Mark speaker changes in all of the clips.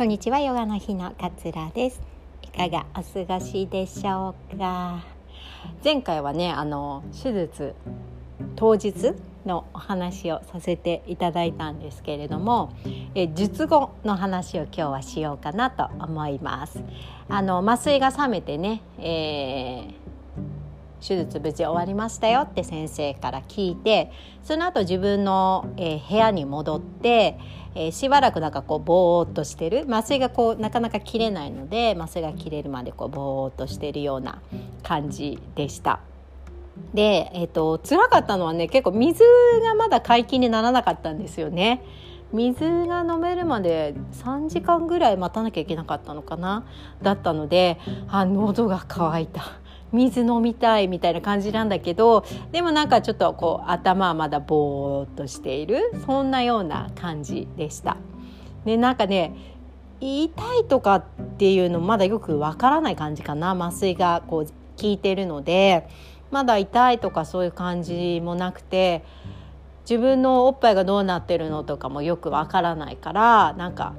Speaker 1: こんにちはヨガの日の桂です。いかがお過ごしでしょうか？前回はねあの手術当日のお話をさせていただいたんですけれどもえ術後の話を今日はしようかなと思います。あの麻酔が冷めてね、えー手術無事終わりましたよって先生から聞いてその後自分の、えー、部屋に戻って、えー、しばらくなんかこうぼーっとしてる麻酔がこうなかなか切れないので麻酔が切れるまでこうぼーっとしてるような感じでした。で、えーと、と辛かったのはね結構水がまだ解禁にならなかったんですよね。水が飲めるまで3時間ぐらい待たなきゃいけなかったのかなだったのであ喉が渇いた水飲みたいみたいな感じなんだけどでもなんかちょっとこう頭はまだぼーっとしているそんなような感じでした。でなんかね痛いとかっていうのまだよくわからない感じかな麻酔がこう効いてるのでまだ痛いとかそういう感じもなくて自分のおっぱいがどうなってるのとかもよくわからないからなんか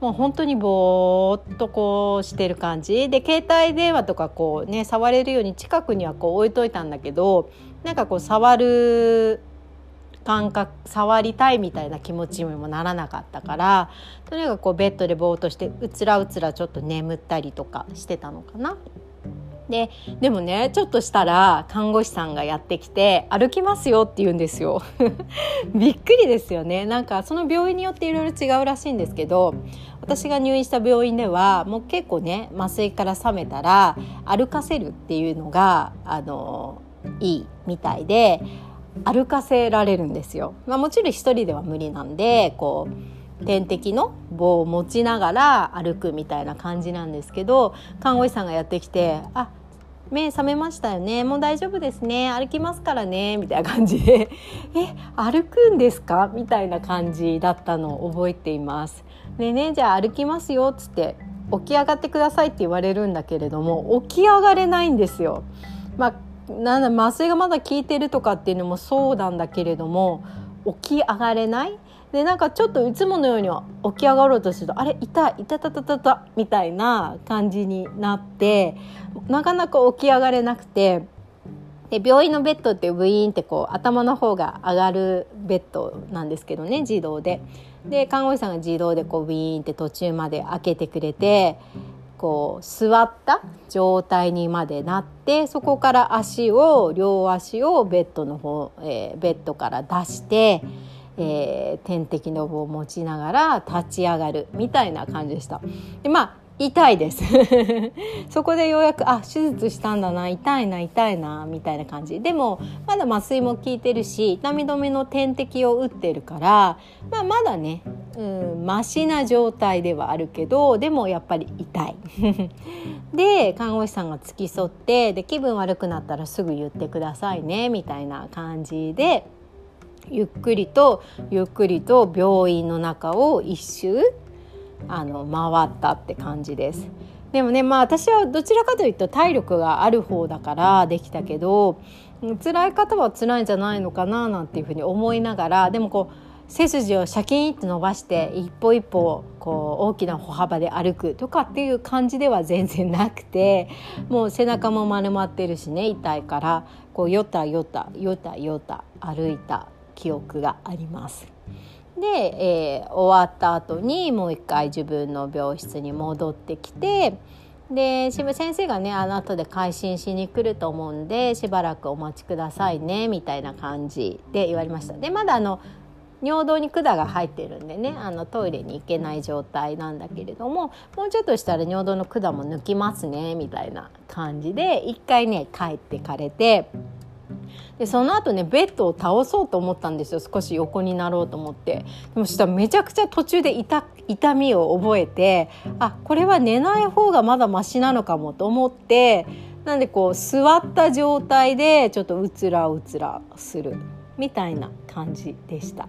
Speaker 1: もう本当にぼーっとこうしてる感じで携帯電話とかこうね触れるように近くにはこう置いといたんだけどなんかこう触る感覚触りたいみたいな気持ちにもならなかったからとにかくこうベッドでぼーっとしてうつらうつらちょっと眠ったりとかしてたのかな。ででもねちょっとしたら看護師さんがやってきて「歩きますよ」って言うんですよ びっくりですよねなんかその病院によっていろいろ違うらしいんですけど私が入院した病院ではもう結構ね麻酔から覚めたら歩かせるっていうのがあのいいみたいで歩かせられるんですよ。まあ、もちろん一人では無理なんでこう点滴の棒を持ちながら歩くみたいな感じなんですけど看護師さんがやってきて「あ目覚めましたよねもう大丈夫ですね歩きますからねみたいな感じで「え歩くんですか?」みたいな感じだったのを覚えています。でねじゃあ歩きますよっつって起き上がってくださいって言われるんだけれども起き上がれないんですよ。まあ、なんだ麻酔がまだ効いてるとかっていうのもそうなんだけれども起き上がれないでなんかちょっといつものように起き上がろうとするとあれ痛い痛たたたたみたいな感じになってなかなか起き上がれなくてで病院のベッドってブイーンってこう頭の方が上がるベッドなんですけどね自動で。で看護師さんが自動でこうビーンって途中まで開けてくれてこう座った状態にまでなってそこから足を両足をベッドの方、えー、ベッドから出して。えー、点滴の棒を持ちながら立ち上がるみたいな感じでした。でまあ痛いです。そこでようやくあ手術したんだな痛いな痛いなみたいな感じ。でもまだ麻酔も効いてるし痛み止めの点滴を打ってるから、まあ、まだねうんマシな状態ではあるけどでもやっぱり痛い。で看護師さんが付き添ってで気分悪くなったらすぐ言ってくださいねみたいな感じでゆっくりとゆっくりと病院の中を一周あの回ったって感じです。でもねまあ私はどちらかというと体力がある方だからできたけど辛い方は辛いんじゃないのかななんていうふうに思いながらでもこう背筋をシャキンと伸ばして一歩一歩こう大きな歩幅で歩くとかっていう感じでは全然なくてもう背中も丸まってるしね痛いからこうよたよたよたよた歩いた記憶があります。で、えー、終わった後にもう一回自分の病室に戻ってきてで渋先生がねあの後で回診しに来ると思うんでしばらくお待ちくださいねみたいな感じで言われました。でまだあの尿道に管が入ってるんでねあのトイレに行けない状態なんだけれどももうちょっとしたら尿道の管も抜きますねみたいな感じで一回ね帰ってかれてでその後ねベッドを倒そうと思ったんですよ。少し横になろうと思って。でもしたらめちゃくちゃ途中で痛痛みを覚えてあこれは寝ない方がまだマシなのかもと思ってなんでこう座った状態でちょっとうつらうつらする。みたいな感じでした。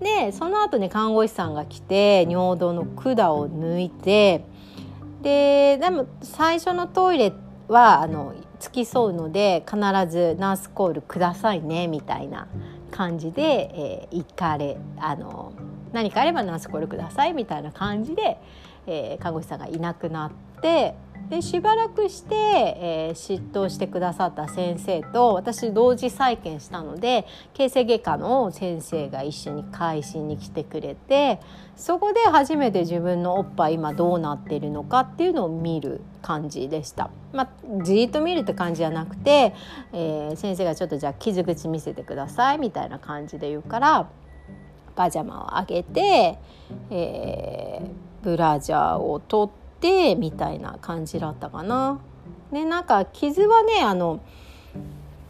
Speaker 1: でその後ね看護師さんが来て尿道の管を抜いてででも最初のトイレはあの付き添うので必ずナースコールくださいねみたいな感じで、えー、行かれあの何かあればナースコールくださいみたいな感じで、えー、看護師さんがいなくなってでしばらくして、えー、執刀してくださった先生と私同時再建したので形成外科の先生が一緒に回診に来てくれてそこで初めて自分のおっぱい今どうなってるのかっていうのを見る感じでした。まあ、じっと見るって感じじゃなくて、えー、先生がちょっとじゃあ傷口見せてくださいみたいな感じで言うからパジャマを上げて、えー、ブラジャーを取って。てみたいな感じだったかな。でなんか傷はねあの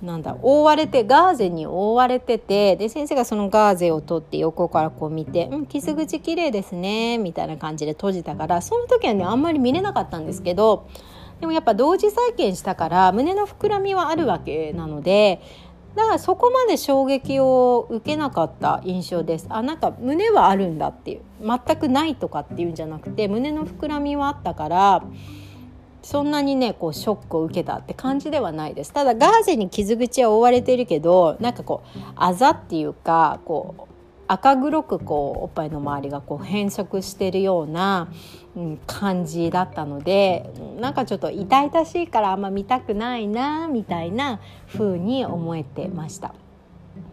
Speaker 1: なんだ覆われてガーゼに覆われててで先生がそのガーゼを取って横からこう見て「うん傷口綺麗ですね」みたいな感じで閉じたからその時はねあんまり見れなかったんですけどでもやっぱ同時再建したから胸の膨らみはあるわけなのでだからそこまで衝撃を受けなかった印象です。あなんか胸はあるんだっていう。全くないとかっていうんじゃなくて胸の膨らみはあったからそんなにねこうショックを受けたって感じではないです。ただガーゼに傷口は覆われてるけどなんかこうあざっていうかこう赤黒くこうおっぱいの周りがこう変色してるような、うん、感じだったのでなんかちょっと痛々しいからあんま見たくないなみたいな風に思えてました。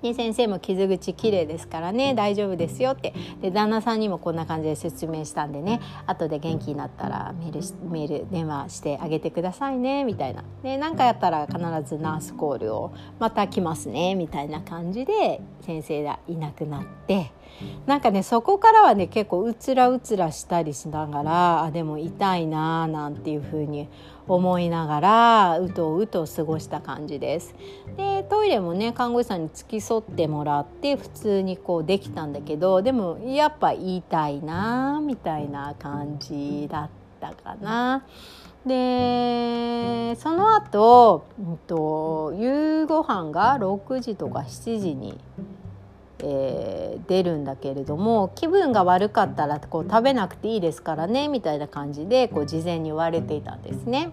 Speaker 1: で先生も傷口きれいですからね大丈夫ですよって。で旦那さんにもこんな感じで説明したんでね後で元気になったらメールメール電話してあげてくださいねみたいな。で何かやったら必ずナースコールをまた来ますねみたいな感じで先生がいなくなってなんかねそこからはね結構うつらうつらしたりしながらあでも痛いなーなんていう風に思いながらうとうと過ごした感じです。でトイレもね看護師さんに付き添ってもらって普通にこうできたんだけどでもやっぱ言いたいなみたいな感じだったかな。でその後、うんと、夕ご飯が6時とか7時にえー、出るんだけれども気分が悪かったらこう食べなくていいですからねみたいな感じでこう事前に言われていたんですね。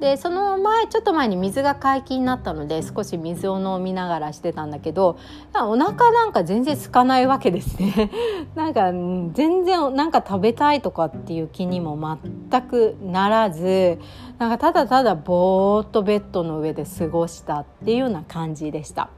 Speaker 1: でその前ちょっと前に水が解禁になったので少し水を飲みながらしてたんだけどお腹なんか全然空かないわけですね なんか全然なんか食べたいとかっていう気にも全くならずなんかただただぼーっとベッドの上で過ごしたっていうような感じでした。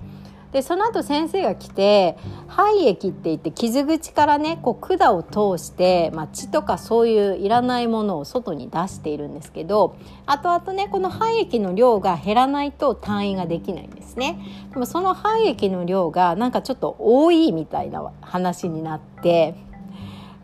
Speaker 1: でその後先生が来て肺液って言って傷口からねこう管を通して、まあ、血とかそういういらないものを外に出しているんですけど後々ねこの肺液の量が減らないと退院ができないんですね。でもその肺液の量がなんかちょっと多いみたいな話になって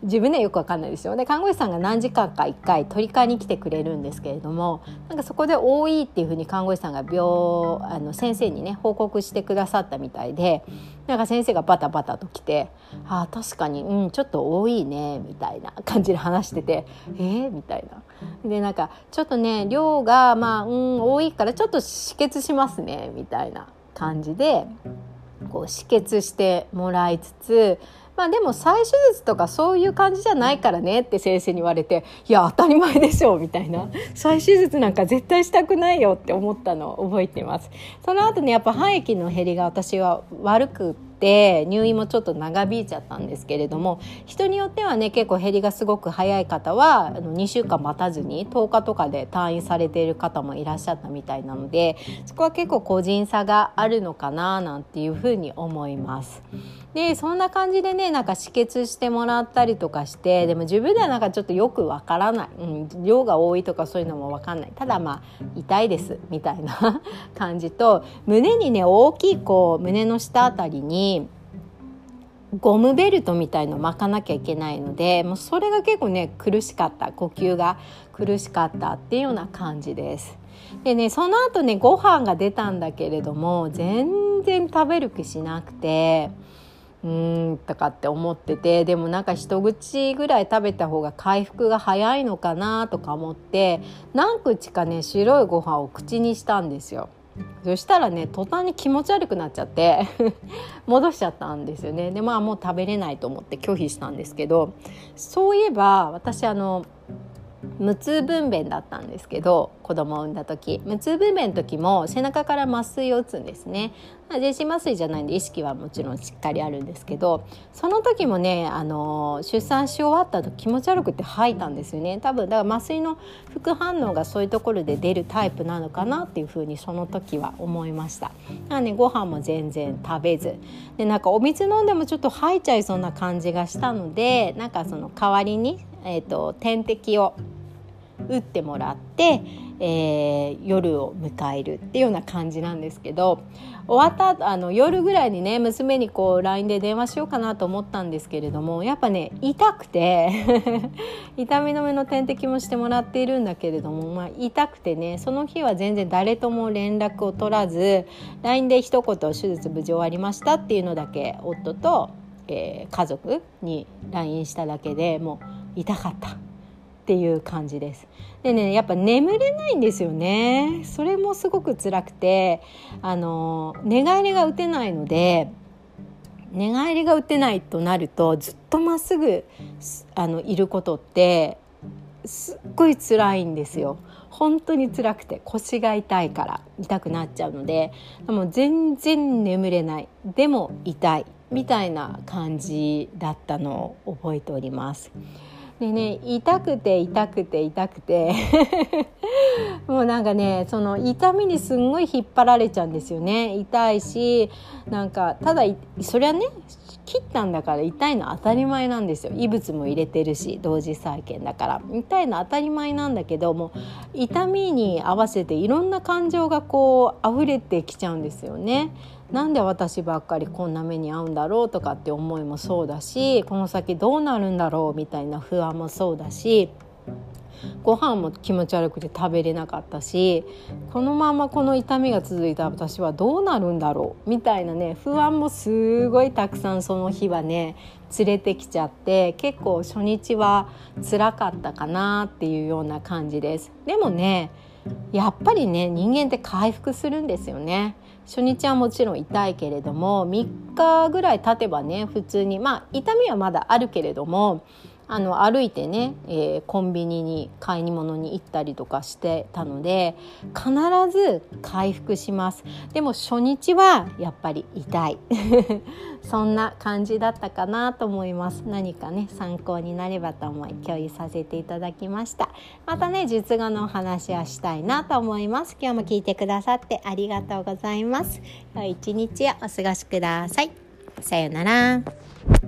Speaker 1: 自分ではよくわかんないですよで看護師さんが何時間か1回取り替えに来てくれるんですけれどもなんかそこで多いっていうふうに看護師さんが病あの先生にね報告してくださったみたいでなんか先生がバタバタと来て「あ確かにうんちょっと多いね」みたいな感じで話してて「えー?」みたいな。でなんかちょっとね量がまあうん多いからちょっと止血しますねみたいな感じでこう止血してもらいつつまあでも再手術とかそういう感じじゃないからねって先生に言われていや当たり前でしょみたいな。再手術なんか絶対したくないよって思ったのを覚えてます。その後ねやっぱ肺液の減りが私は悪くって入院もちょっと長引いちゃったんですけれども人によってはね結構減りがすごく早い方はあの2週間待たずに10日とかで退院されている方もいらっしゃったみたいなのでそこは結構個人差があるのかななんていうふうに思います。でそんな感じでねなんか止血してもらったりとかしてでも自分ではなんかちょっとよくわからない、うん、量が多いとかそういうのもわかんないただまあ痛いですみたいな 感じと胸にね大きいこう胸の下あたりにゴムベルトみたいの巻かなきゃいけないのでもうそれが結構ね苦しかった呼吸が苦しかったっていうような感じです。でねその後ねご飯が出たんだけれども全然食べる気しなくて。うーんとかって思っててでもなんか一口ぐらい食べた方が回復が早いのかなとか思って何口かね白いご飯を口にしたんですよ。そしたらね途端に気持ち悪くなっちゃって 戻しちゃったんですよね。でまあもう食べれないと思って拒否したんですけどそういえば私あの無痛分娩だったんですけど子供を産んだ時無痛分娩の時も背中から麻酔を打つんですね。全身麻酔じゃないんで意識はもちろんしっかりあるんですけどその時もねあの出産し終わった後気持ち悪くて吐いたんですよね。多分だから麻酔の副反応がそういうところで出るタイプなのかなっていうふうにその時は思いました。なのでご飯も全然食べず。でなんかお水飲んでもちょっと吐いちゃいそうな感じがしたのでなんかその代わりに、えーと点滴を打ってもらって、えー、夜を迎えるっていうような感じなんですけど終わったあの夜ぐらいにね娘にこう LINE で電話しようかなと思ったんですけれどもやっぱね痛くて 痛み止めの点滴もしてもらっているんだけれども、まあ、痛くてねその日は全然誰とも連絡を取らず LINE で一言「手術無事終わりました」っていうのだけ夫と、えー、家族に LINE しただけでもう痛かった。っていう感じです。でねやっぱ眠れないんですよね。それもすごく辛くてあの寝返りが打てないので寝返りが打てないとなるとずっとまっすぐあのいることってすっごい辛いんですよ。本当に辛くて腰が痛いから痛くなっちゃうのでもう全然眠れないでも痛いみたいな感じだったのを覚えております。でね痛くて痛くて痛くて。もうなんかねその痛みにすんごい引っ張られちゃうんですよね。痛いしなんかただそりゃね切ったんだから痛いの当たり前なんですよ。異物も入れてるし同時再建だから。痛いの当たり前なんだけども痛みに合わせていろんな感情がこう溢れてきちゃうんですよね。なんで私ばっかりこんな目に遭うんだろうとかって思いもそうだしこの先どうなるんだろうみたいな不安もそうだしご飯も気持ち悪くて食べれなかったしこのままこの痛みが続いた私はどうなるんだろうみたいなね不安もすごいたくさんその日はね連れてきちゃって結構初日は辛かったかなっていうような感じです。でもねやっぱりね人間って回復するんですよね。初日はもちろん痛いけれども3日ぐらい経てばね普通にまあ痛みはまだあるけれどもあの歩いてね、えー、コンビニに買い物に行ったりとかしてたので必ず回復します。でも初日はやっぱり痛い。そんな感じだったかなと思います。何かね参考になればと思い共有させていただきました。またね術後のお話はしたいなと思います。今日も聞いてくださってありがとうございます。良い一日をお過ごしください。さようなら。